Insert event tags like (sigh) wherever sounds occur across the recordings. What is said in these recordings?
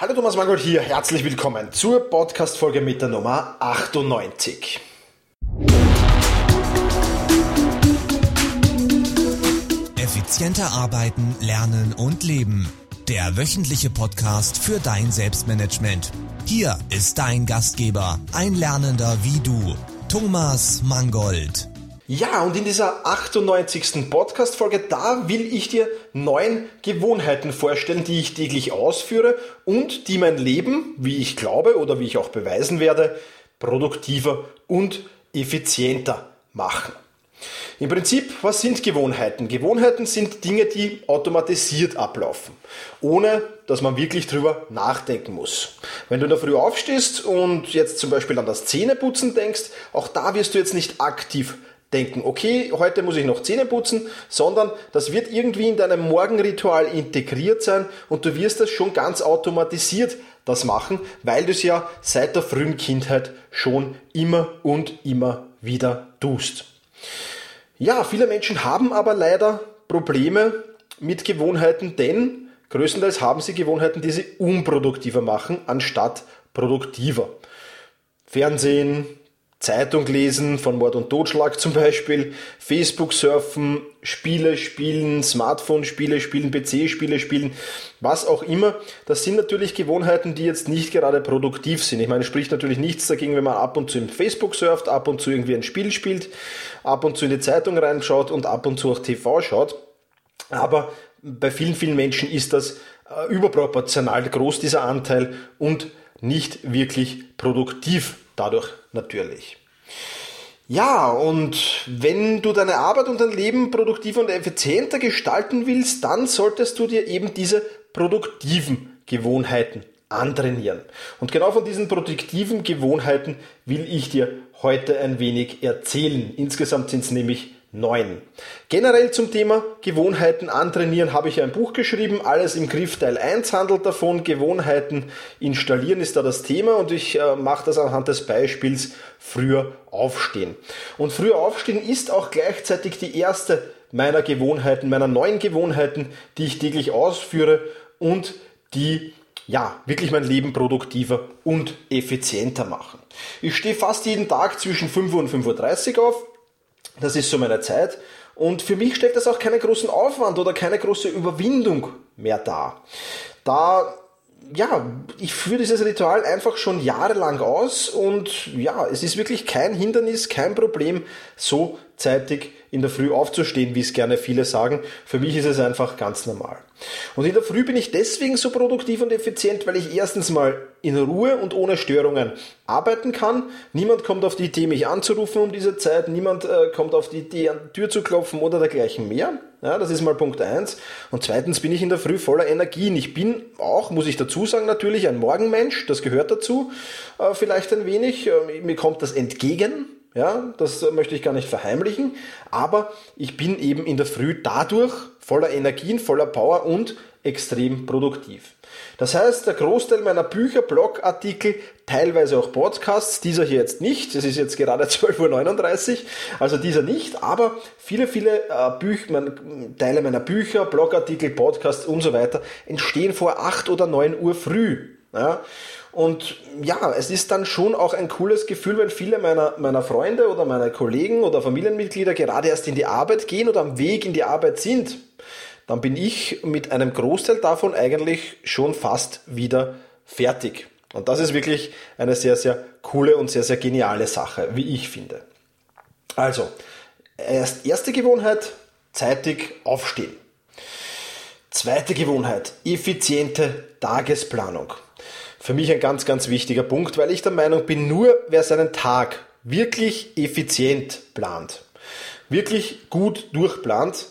Hallo Thomas Mangold hier, herzlich willkommen zur Podcast-Folge mit der Nummer 98. Effizienter arbeiten, lernen und leben. Der wöchentliche Podcast für dein Selbstmanagement. Hier ist dein Gastgeber, ein Lernender wie du, Thomas Mangold. Ja, und in dieser 98. Podcast-Folge, da will ich dir neun Gewohnheiten vorstellen, die ich täglich ausführe und die mein Leben, wie ich glaube oder wie ich auch beweisen werde, produktiver und effizienter machen. Im Prinzip, was sind Gewohnheiten? Gewohnheiten sind Dinge, die automatisiert ablaufen, ohne dass man wirklich drüber nachdenken muss. Wenn du in der Früh aufstehst und jetzt zum Beispiel an das Zähneputzen denkst, auch da wirst du jetzt nicht aktiv denken, okay, heute muss ich noch Zähne putzen, sondern das wird irgendwie in deinem Morgenritual integriert sein und du wirst das schon ganz automatisiert das machen, weil du es ja seit der frühen Kindheit schon immer und immer wieder tust. Ja, viele Menschen haben aber leider Probleme mit Gewohnheiten, denn größtenteils haben sie Gewohnheiten, die sie unproduktiver machen, anstatt produktiver. Fernsehen, Zeitung lesen von Mord und Totschlag zum Beispiel, Facebook surfen, Spiele spielen, Smartphone-Spiele spielen, PC-Spiele spielen, was auch immer. Das sind natürlich Gewohnheiten, die jetzt nicht gerade produktiv sind. Ich meine, spricht natürlich nichts dagegen, wenn man ab und zu im Facebook surft, ab und zu irgendwie ein Spiel spielt, ab und zu in die Zeitung reinschaut und ab und zu auch TV schaut. Aber bei vielen, vielen Menschen ist das äh, überproportional groß, dieser Anteil, und nicht wirklich produktiv dadurch natürlich. Ja, und wenn du deine Arbeit und dein Leben produktiver und effizienter gestalten willst, dann solltest du dir eben diese produktiven Gewohnheiten antrainieren. Und genau von diesen produktiven Gewohnheiten will ich dir heute ein wenig erzählen. Insgesamt sind es nämlich 9. Generell zum Thema Gewohnheiten antrainieren habe ich ein Buch geschrieben, alles im Griff Teil 1 handelt davon, Gewohnheiten installieren ist da das Thema und ich äh, mache das anhand des Beispiels früher aufstehen. Und früher aufstehen ist auch gleichzeitig die erste meiner Gewohnheiten, meiner neuen Gewohnheiten, die ich täglich ausführe und die ja, wirklich mein Leben produktiver und effizienter machen. Ich stehe fast jeden Tag zwischen 5 Uhr und 5.30 Uhr auf, das ist so meine Zeit. Und für mich stellt das auch keinen großen Aufwand oder keine große Überwindung mehr dar. Da, ja, ich führe dieses Ritual einfach schon jahrelang aus und ja, es ist wirklich kein Hindernis, kein Problem, so zeitig in der Früh aufzustehen, wie es gerne viele sagen. Für mich ist es einfach ganz normal. Und in der Früh bin ich deswegen so produktiv und effizient, weil ich erstens mal in Ruhe und ohne Störungen arbeiten kann. Niemand kommt auf die Idee, mich anzurufen um diese Zeit. Niemand äh, kommt auf die Idee, an die Tür zu klopfen oder dergleichen mehr. Ja, das ist mal Punkt eins. Und zweitens bin ich in der Früh voller Energien. Ich bin auch, muss ich dazu sagen, natürlich ein Morgenmensch. Das gehört dazu. Äh, vielleicht ein wenig. Äh, mir kommt das entgegen. Ja, das möchte ich gar nicht verheimlichen. Aber ich bin eben in der Früh dadurch voller Energien, voller Power und extrem produktiv. Das heißt, der Großteil meiner Bücher, Blogartikel, teilweise auch Podcasts, dieser hier jetzt nicht, es ist jetzt gerade (laughs) 12.39 Uhr, also dieser nicht, aber viele, viele äh, Bücher, Teile meiner Bücher, Blogartikel, Podcasts und so weiter entstehen vor 8 oder 9 Uhr früh. Ja? Und ja, es ist dann schon auch ein cooles Gefühl, wenn viele meiner, meiner Freunde oder meiner Kollegen oder Familienmitglieder gerade erst in die Arbeit gehen oder am Weg in die Arbeit sind. Dann bin ich mit einem Großteil davon eigentlich schon fast wieder fertig. Und das ist wirklich eine sehr, sehr coole und sehr, sehr geniale Sache, wie ich finde. Also, erst erste Gewohnheit, zeitig aufstehen. Zweite Gewohnheit, effiziente Tagesplanung für mich ein ganz, ganz wichtiger Punkt, weil ich der Meinung bin, nur wer seinen Tag wirklich effizient plant, wirklich gut durchplant,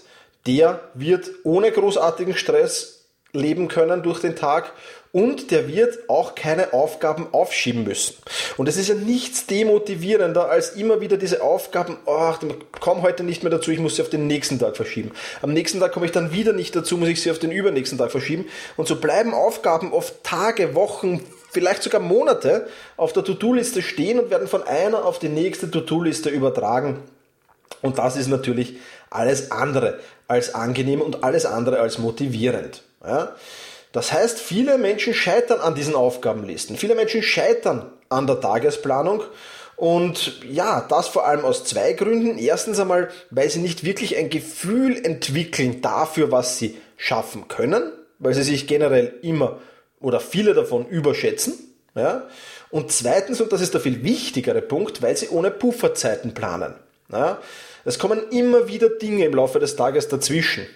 der wird ohne großartigen Stress leben können durch den Tag und der wird auch keine Aufgaben aufschieben müssen. Und es ist ja nichts demotivierender, als immer wieder diese Aufgaben, ach, oh, komm heute nicht mehr dazu, ich muss sie auf den nächsten Tag verschieben. Am nächsten Tag komme ich dann wieder nicht dazu, muss ich sie auf den übernächsten Tag verschieben. Und so bleiben Aufgaben oft Tage, Wochen, vielleicht sogar Monate auf der To-Do-Liste stehen und werden von einer auf die nächste To-Do-Liste übertragen. Und das ist natürlich alles andere als angenehm und alles andere als motivierend. Ja? Das heißt, viele Menschen scheitern an diesen Aufgabenlisten. Viele Menschen scheitern an der Tagesplanung. Und ja, das vor allem aus zwei Gründen. Erstens einmal, weil sie nicht wirklich ein Gefühl entwickeln dafür, was sie schaffen können, weil sie sich generell immer oder viele davon überschätzen. Ja? Und zweitens, und das ist der viel wichtigere Punkt, weil sie ohne Pufferzeiten planen. Ja? Es kommen immer wieder Dinge im Laufe des Tages dazwischen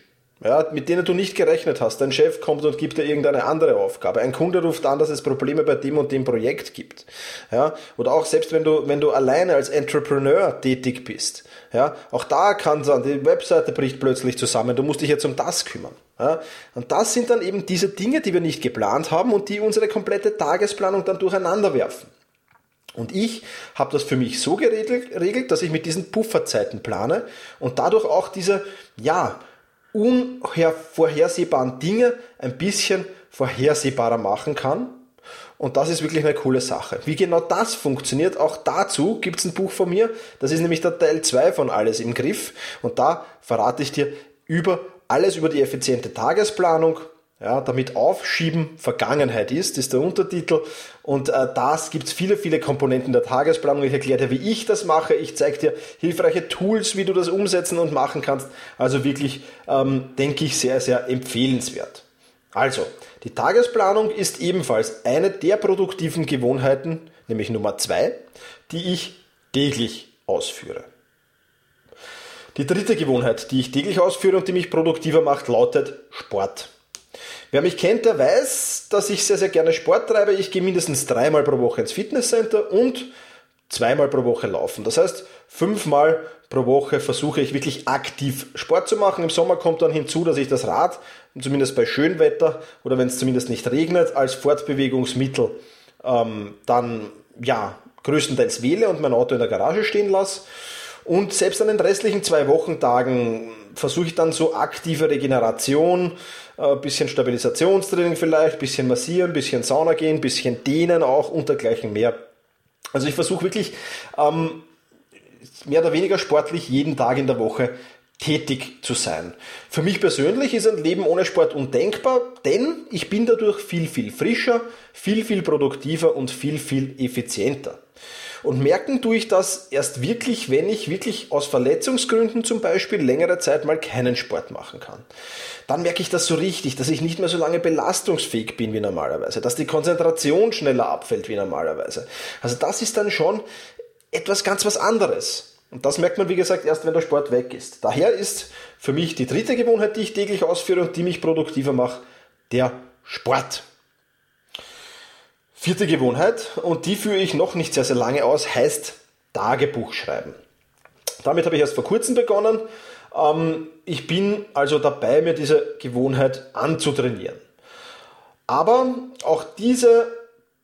ja, mit denen du nicht gerechnet hast. Dein Chef kommt und gibt dir irgendeine andere Aufgabe. Ein Kunde ruft an, dass es Probleme bei dem und dem Projekt gibt. Ja, oder auch selbst wenn du, wenn du alleine als Entrepreneur tätig bist. Ja, auch da kann sein, die Webseite bricht plötzlich zusammen. Du musst dich jetzt um das kümmern. Ja, und das sind dann eben diese Dinge, die wir nicht geplant haben und die unsere komplette Tagesplanung dann durcheinander werfen. Und ich habe das für mich so geregelt, dass ich mit diesen Pufferzeiten plane und dadurch auch diese, ja, unvorhersehbaren Dinge ein bisschen vorhersehbarer machen kann. Und das ist wirklich eine coole Sache. Wie genau das funktioniert, auch dazu gibt es ein Buch von mir. Das ist nämlich der Teil 2 von Alles im Griff. Und da verrate ich dir über alles über die effiziente Tagesplanung, ja, damit Aufschieben Vergangenheit ist, ist der Untertitel. Und äh, das gibt's viele, viele Komponenten der Tagesplanung. Ich erkläre dir, wie ich das mache. Ich zeige dir hilfreiche Tools, wie du das umsetzen und machen kannst. Also wirklich, ähm, denke ich, sehr, sehr empfehlenswert. Also, die Tagesplanung ist ebenfalls eine der produktiven Gewohnheiten, nämlich Nummer zwei, die ich täglich ausführe. Die dritte Gewohnheit, die ich täglich ausführe und die mich produktiver macht, lautet Sport. Wer mich kennt, der weiß, dass ich sehr, sehr gerne Sport treibe. Ich gehe mindestens dreimal pro Woche ins Fitnesscenter und zweimal pro Woche laufen. Das heißt, fünfmal pro Woche versuche ich wirklich aktiv Sport zu machen. Im Sommer kommt dann hinzu, dass ich das Rad, zumindest bei Schönwetter oder wenn es zumindest nicht regnet, als Fortbewegungsmittel ähm, dann ja größtenteils wähle und mein Auto in der Garage stehen lasse. Und selbst an den restlichen zwei Wochentagen versuche ich dann so aktive Regeneration, äh, bisschen Stabilisationstraining vielleicht, bisschen massieren, bisschen Sauna gehen, bisschen dehnen auch und dergleichen mehr. Also ich versuche wirklich ähm, mehr oder weniger sportlich jeden Tag in der Woche tätig zu sein. Für mich persönlich ist ein Leben ohne Sport undenkbar, denn ich bin dadurch viel, viel frischer, viel, viel produktiver und viel, viel effizienter. Und merken tue ich das erst wirklich, wenn ich wirklich aus Verletzungsgründen zum Beispiel längere Zeit mal keinen Sport machen kann. Dann merke ich das so richtig, dass ich nicht mehr so lange belastungsfähig bin wie normalerweise, dass die Konzentration schneller abfällt wie normalerweise. Also das ist dann schon etwas ganz was anderes. Und das merkt man, wie gesagt, erst wenn der Sport weg ist. Daher ist für mich die dritte Gewohnheit, die ich täglich ausführe und die mich produktiver macht, der Sport. Vierte Gewohnheit, und die führe ich noch nicht sehr, sehr lange aus, heißt Tagebuch schreiben. Damit habe ich erst vor kurzem begonnen. Ähm, ich bin also dabei, mir diese Gewohnheit anzutrainieren. Aber auch diese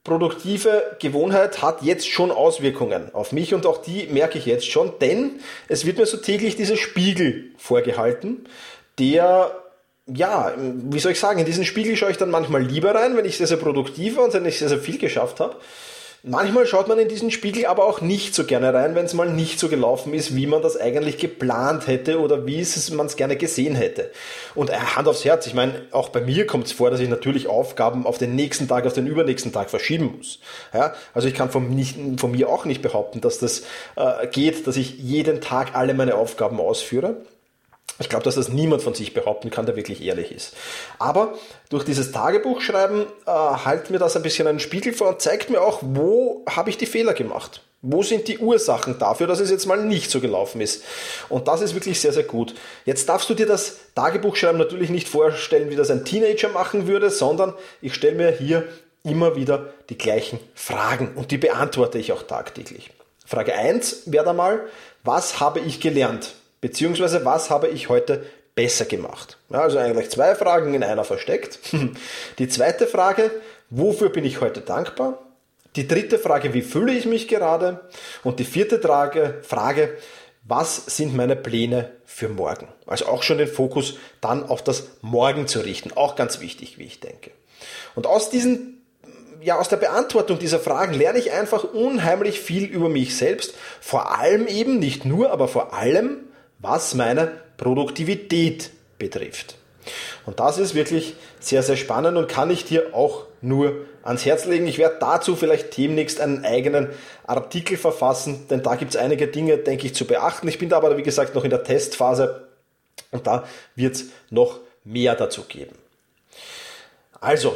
produktive Gewohnheit hat jetzt schon Auswirkungen auf mich und auch die merke ich jetzt schon, denn es wird mir so täglich dieser Spiegel vorgehalten, der ja, wie soll ich sagen, in diesen Spiegel schaue ich dann manchmal lieber rein, wenn ich sehr, sehr produktiv war und wenn ich sehr, sehr viel geschafft habe. Manchmal schaut man in diesen Spiegel aber auch nicht so gerne rein, wenn es mal nicht so gelaufen ist, wie man das eigentlich geplant hätte oder wie man es gerne gesehen hätte. Und äh, Hand aufs Herz, ich meine, auch bei mir kommt es vor, dass ich natürlich Aufgaben auf den nächsten Tag, auf den übernächsten Tag verschieben muss. Ja, also ich kann von, nicht, von mir auch nicht behaupten, dass das äh, geht, dass ich jeden Tag alle meine Aufgaben ausführe. Ich glaube, dass das niemand von sich behaupten kann, der wirklich ehrlich ist. Aber durch dieses Tagebuchschreiben äh, halt mir das ein bisschen einen Spiegel vor und zeigt mir auch, wo habe ich die Fehler gemacht. Wo sind die Ursachen dafür, dass es jetzt mal nicht so gelaufen ist? Und das ist wirklich sehr, sehr gut. Jetzt darfst du dir das Tagebuchschreiben natürlich nicht vorstellen, wie das ein Teenager machen würde, sondern ich stelle mir hier immer wieder die gleichen Fragen und die beantworte ich auch tagtäglich. Frage 1 wäre da mal, was habe ich gelernt? Beziehungsweise, was habe ich heute besser gemacht? Ja, also eigentlich zwei Fragen in einer versteckt. (laughs) Die zweite Frage, wofür bin ich heute dankbar? Die dritte Frage, wie fühle ich mich gerade? Und die vierte Frage, was sind meine Pläne für morgen? Also auch schon den Fokus dann auf das Morgen zu richten. Auch ganz wichtig, wie ich denke. Und aus diesen ja, aus der Beantwortung dieser Fragen lerne ich einfach unheimlich viel über mich selbst. Vor allem eben, nicht nur, aber vor allem was meine Produktivität betrifft. Und das ist wirklich sehr, sehr spannend und kann ich dir auch nur ans Herz legen. Ich werde dazu vielleicht demnächst einen eigenen Artikel verfassen, denn da gibt es einige Dinge, denke ich, zu beachten. Ich bin da aber, wie gesagt, noch in der Testphase und da wird es noch mehr dazu geben. Also,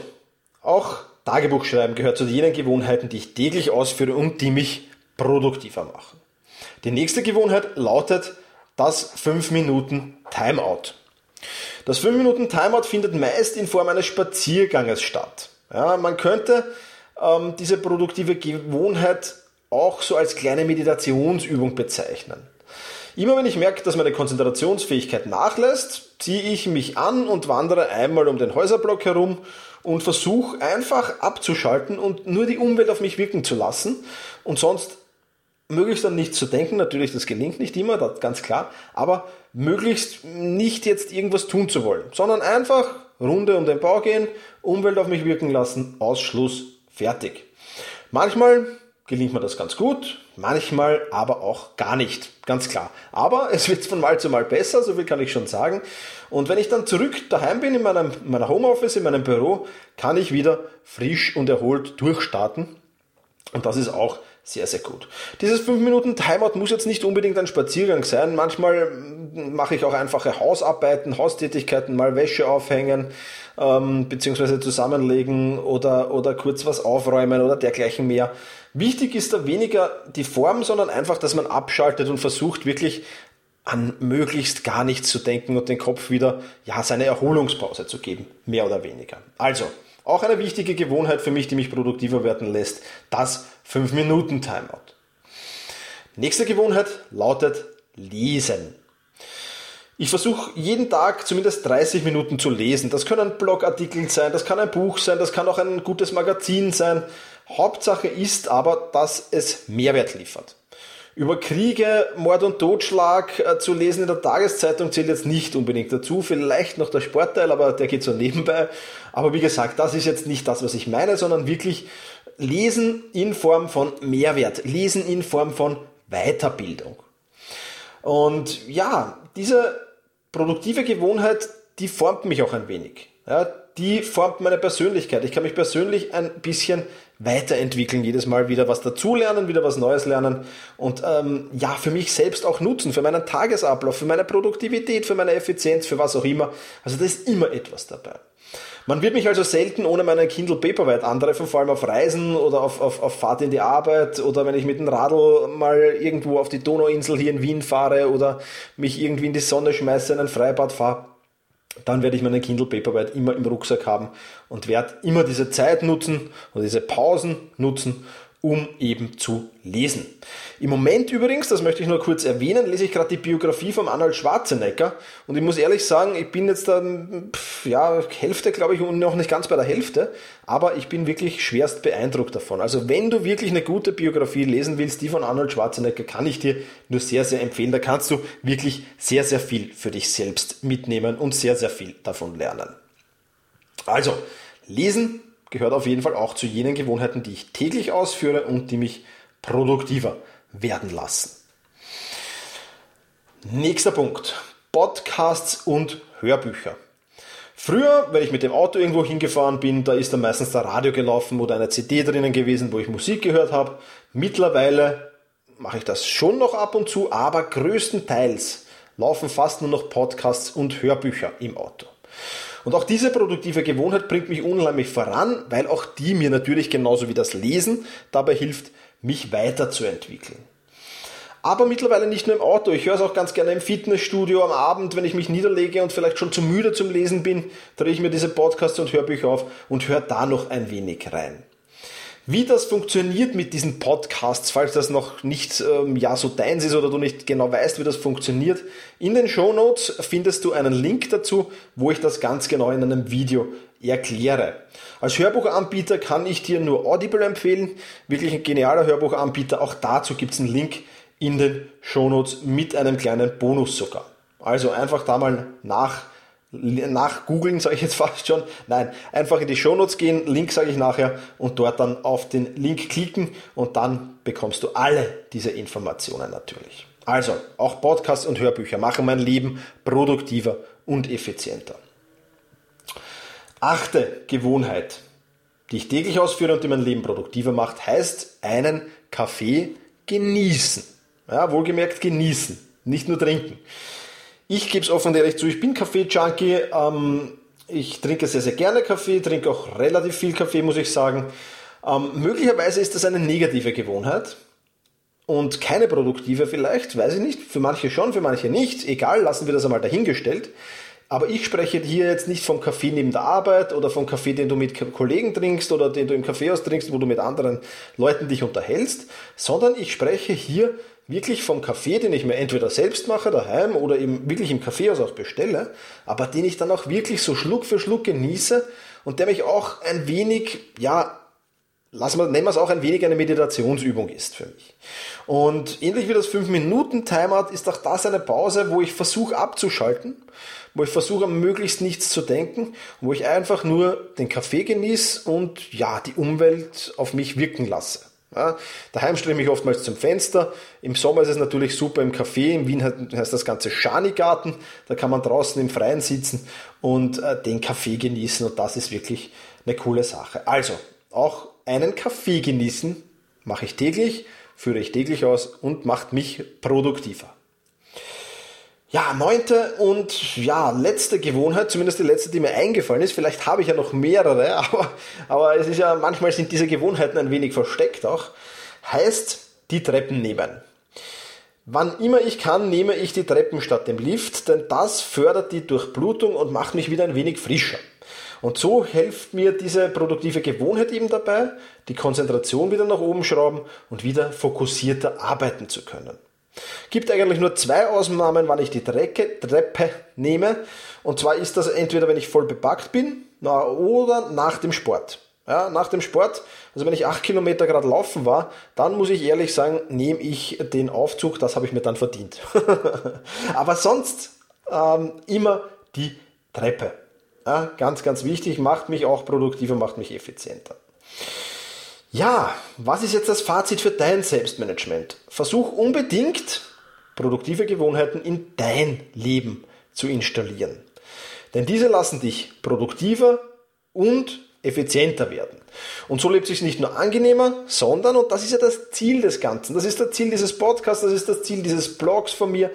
auch Tagebuchschreiben gehört zu jenen Gewohnheiten, die ich täglich ausführe und die mich produktiver machen. Die nächste Gewohnheit lautet das 5 Minuten Timeout. Das 5 Minuten Timeout findet meist in Form eines Spazierganges statt. Ja, man könnte ähm, diese produktive Gewohnheit auch so als kleine Meditationsübung bezeichnen. Immer wenn ich merke, dass meine Konzentrationsfähigkeit nachlässt, ziehe ich mich an und wandere einmal um den Häuserblock herum und versuche einfach abzuschalten und nur die Umwelt auf mich wirken zu lassen und sonst möglichst an nichts zu denken. Natürlich, das gelingt nicht immer, das ganz klar, aber möglichst nicht jetzt irgendwas tun zu wollen, sondern einfach Runde um den Bau gehen, Umwelt auf mich wirken lassen, Ausschluss, fertig. Manchmal gelingt mir das ganz gut, manchmal aber auch gar nicht, ganz klar. Aber (laughs) es wird von Mal zu Mal besser, so viel kann ich schon sagen. Und wenn ich dann zurück daheim bin in meinem meiner Homeoffice, in meinem Büro, kann ich wieder frisch und erholt durchstarten. Und das ist auch sehr, sehr gut. Dieses 5 Minuten Timeout muss jetzt nicht unbedingt ein Spaziergang sein. Manchmal mache ich auch einfache Hausarbeiten, Haustätigkeiten, mal Wäsche aufhängen, ähm, beziehungsweise zusammenlegen oder, oder kurz was aufräumen oder dergleichen mehr. Wichtig ist da weniger die Form, sondern einfach, dass man abschaltet und versucht wirklich an möglichst gar nichts zu denken und den Kopf wieder, ja, seine Erholungspause zu geben. Mehr oder weniger. Also, auch eine wichtige Gewohnheit für mich, die mich produktiver werden lässt, das 5-Minuten-Timeout. Nächste Gewohnheit lautet Lesen. Ich versuche jeden Tag zumindest 30 Minuten zu lesen. Das können Blogartikel sein, das kann ein Buch sein, das kann auch ein gutes Magazin sein. Hauptsache ist aber, dass es Mehrwert liefert. Über Kriege, Mord und Totschlag äh, zu lesen in der Tageszeitung zählt jetzt nicht unbedingt dazu. Vielleicht noch der Sportteil, aber der geht so nebenbei. Aber wie gesagt, das ist jetzt nicht das, was ich meine, sondern wirklich lesen in Form von Mehrwert, lesen in Form von Weiterbildung. Und ja, diese produktive Gewohnheit, die formt mich auch ein wenig. Ja, die formt meine Persönlichkeit. Ich kann mich persönlich ein bisschen weiterentwickeln, jedes Mal wieder was dazulernen, wieder was Neues lernen und ähm, ja, für mich selbst auch nutzen, für meinen Tagesablauf, für meine Produktivität, für meine Effizienz, für was auch immer. Also da ist immer etwas dabei. Man wird mich also selten ohne meinen Kindle Paperwhite antreffen, vor allem auf Reisen oder auf, auf, auf Fahrt in die Arbeit oder wenn ich mit dem Radl mal irgendwo auf die Donauinsel hier in Wien fahre oder mich irgendwie in die Sonne schmeiße, in ein Freibad fahre dann werde ich meine Kindle Paperwhite immer im Rucksack haben und werde immer diese Zeit nutzen oder diese Pausen nutzen, um eben zu lesen. Im Moment übrigens, das möchte ich nur kurz erwähnen, lese ich gerade die Biografie von Arnold Schwarzenegger und ich muss ehrlich sagen, ich bin jetzt da, ja, Hälfte glaube ich und noch nicht ganz bei der Hälfte, aber ich bin wirklich schwerst beeindruckt davon. Also wenn du wirklich eine gute Biografie lesen willst, die von Arnold Schwarzenegger, kann ich dir nur sehr, sehr empfehlen. Da kannst du wirklich sehr, sehr viel für dich selbst mitnehmen und sehr, sehr viel davon lernen. Also, lesen gehört auf jeden Fall auch zu jenen Gewohnheiten, die ich täglich ausführe und die mich produktiver werden lassen. Nächster Punkt. Podcasts und Hörbücher. Früher, wenn ich mit dem Auto irgendwo hingefahren bin, da ist dann meistens der Radio gelaufen oder eine CD drinnen gewesen, wo ich Musik gehört habe. Mittlerweile mache ich das schon noch ab und zu, aber größtenteils laufen fast nur noch Podcasts und Hörbücher im Auto. Und auch diese produktive Gewohnheit bringt mich unheimlich voran, weil auch die mir natürlich genauso wie das Lesen dabei hilft, mich weiterzuentwickeln. Aber mittlerweile nicht nur im Auto. Ich höre es auch ganz gerne im Fitnessstudio am Abend, wenn ich mich niederlege und vielleicht schon zu müde zum Lesen bin, drehe ich mir diese Podcasts und Hörbücher auf und höre da noch ein wenig rein. Wie das funktioniert mit diesen Podcasts, falls das noch nicht ähm, ja so deins ist oder du nicht genau weißt, wie das funktioniert, in den Show Notes findest du einen Link dazu, wo ich das ganz genau in einem Video erkläre. Als Hörbuchanbieter kann ich dir nur Audible empfehlen, wirklich ein genialer Hörbuchanbieter. Auch dazu gibt es einen Link in den Show Notes mit einem kleinen Bonus sogar. Also einfach da mal nach nach googeln, sage ich jetzt fast schon. Nein, einfach in die Shownotes gehen, Link sage ich nachher und dort dann auf den Link klicken und dann bekommst du alle diese Informationen natürlich. Also, auch Podcasts und Hörbücher machen mein Leben produktiver und effizienter. Achte Gewohnheit, die ich täglich ausführe und die mein Leben produktiver macht, heißt einen Kaffee genießen. Ja, wohlgemerkt genießen, nicht nur trinken. Ich gebe es offen ehrlich zu, ich bin Kaffee-Junkie. Ähm, ich trinke sehr, sehr gerne Kaffee, trinke auch relativ viel Kaffee, muss ich sagen. Ähm, möglicherweise ist das eine negative Gewohnheit und keine produktive vielleicht, weiß ich nicht. Für manche schon, für manche nicht. Egal, lassen wir das einmal dahingestellt. Aber ich spreche hier jetzt nicht vom Kaffee neben der Arbeit oder vom Kaffee, den du mit Kollegen trinkst oder den du im Kaffeehaus trinkst, wo du mit anderen Leuten dich unterhältst, sondern ich spreche hier wirklich vom Kaffee, den ich mir entweder selbst mache daheim oder eben wirklich im Kaffeehaus auch bestelle, aber den ich dann auch wirklich so Schluck für Schluck genieße und der mich auch ein wenig, ja, lassen wir, nennen wir es auch ein wenig eine Meditationsübung ist für mich. Und ähnlich wie das 5-Minuten-Timeout ist auch das eine Pause, wo ich versuche abzuschalten, wo ich versuche möglichst nichts zu denken, wo ich einfach nur den Kaffee genieße und ja, die Umwelt auf mich wirken lasse. Ja, daheim stelle ich mich oftmals zum Fenster. Im Sommer ist es natürlich super im Café. In Wien heißt das Ganze Schanigarten. Da kann man draußen im Freien sitzen und äh, den Kaffee genießen. Und das ist wirklich eine coole Sache. Also, auch einen Kaffee genießen mache ich täglich, führe ich täglich aus und macht mich produktiver. Ja, neunte und ja, letzte Gewohnheit, zumindest die letzte, die mir eingefallen ist. Vielleicht habe ich ja noch mehrere, (laughs) aber, aber es ist ja, manchmal sind diese Gewohnheiten ein wenig versteckt auch. Heißt, die Treppen nehmen. Wann immer ich kann, nehme ich die Treppen statt dem Lift, denn das fördert die Durchblutung und macht mich wieder ein wenig frischer. Und so hilft mir diese produktive Gewohnheit eben dabei, die Konzentration wieder nach oben schrauben und wieder fokussierter arbeiten zu können. Gibt eigentlich nur zwei Ausnahmen, wann ich die Trecke, Treppe nehme. Und zwar ist das entweder, wenn ich voll bepackt bin na, oder nach dem Sport. Ja, nach dem Sport, also wenn ich acht Kilometer gerade laufen war, dann muss ich ehrlich sagen, nehme ich den Aufzug, das habe ich mir dann verdient. (laughs) Aber sonst ähm, immer die Treppe. Ja, ganz, ganz wichtig, macht mich auch produktiver, macht mich effizienter. Ja, was ist jetzt das Fazit für dein Selbstmanagement? Versuch unbedingt, produktive Gewohnheiten in dein Leben zu installieren. Denn diese lassen dich produktiver und effizienter werden. Und so lebt sich nicht nur angenehmer, sondern, und das ist ja das Ziel des Ganzen, das ist das Ziel dieses Podcasts, das ist das Ziel dieses Blogs von mir,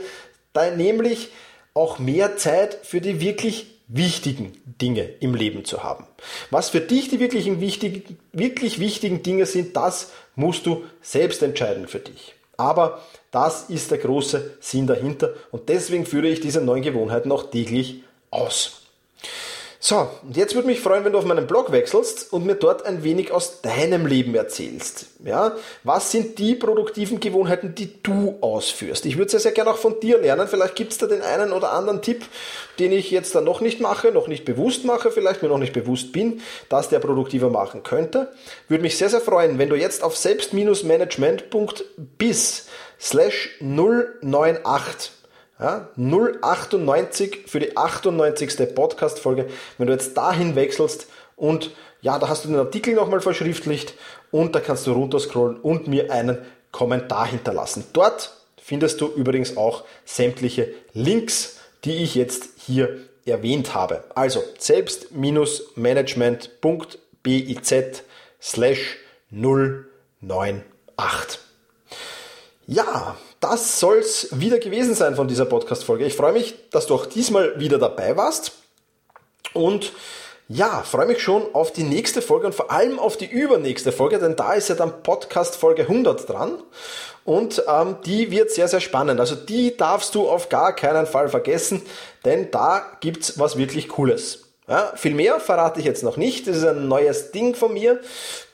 nämlich auch mehr Zeit für die wirklich wichtigen Dinge im Leben zu haben. Was für dich die wirklichen wichtigen, wirklich wichtigen Dinge sind, das musst du selbst entscheiden für dich. Aber das ist der große Sinn dahinter und deswegen führe ich diese neuen Gewohnheiten auch täglich aus. So, und jetzt würde mich freuen, wenn du auf meinen Blog wechselst und mir dort ein wenig aus deinem Leben erzählst. Ja, was sind die produktiven Gewohnheiten, die du ausführst? Ich würde sehr, sehr gerne auch von dir lernen. Vielleicht gibt es da den einen oder anderen Tipp, den ich jetzt dann noch nicht mache, noch nicht bewusst mache, vielleicht mir noch nicht bewusst bin, dass der produktiver machen könnte. Würde mich sehr, sehr freuen, wenn du jetzt auf selbst-management.bis slash 098 ja, 098 für die 98. Podcast-Folge. Wenn du jetzt dahin wechselst und ja, da hast du den Artikel nochmal verschriftlicht und da kannst du runterscrollen und mir einen Kommentar hinterlassen. Dort findest du übrigens auch sämtliche Links, die ich jetzt hier erwähnt habe. Also selbst-management.biz slash 098. Ja, das soll's wieder gewesen sein von dieser Podcast-Folge. Ich freue mich, dass du auch diesmal wieder dabei warst. Und ja, freue mich schon auf die nächste Folge und vor allem auf die übernächste Folge, denn da ist ja dann Podcast Folge 100 dran und ähm, die wird sehr, sehr spannend. Also die darfst du auf gar keinen Fall vergessen, denn da gibt's was wirklich Cooles. Ja, viel mehr verrate ich jetzt noch nicht. Das ist ein neues Ding von mir,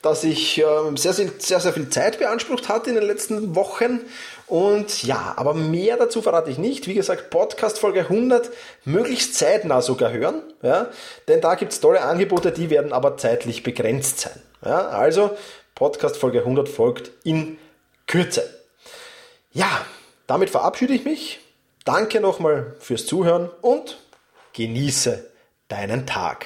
dass ich äh, sehr, sehr, sehr, sehr viel Zeit beansprucht hatte in den letzten Wochen. Und ja, aber mehr dazu verrate ich nicht. Wie gesagt, Podcast Folge 100 möglichst zeitnah sogar hören. Ja, denn da gibt's tolle Angebote, die werden aber zeitlich begrenzt sein. Ja, also Podcast Folge 100 folgt in Kürze. Ja, damit verabschiede ich mich. Danke nochmal fürs Zuhören und genieße deinen Tag.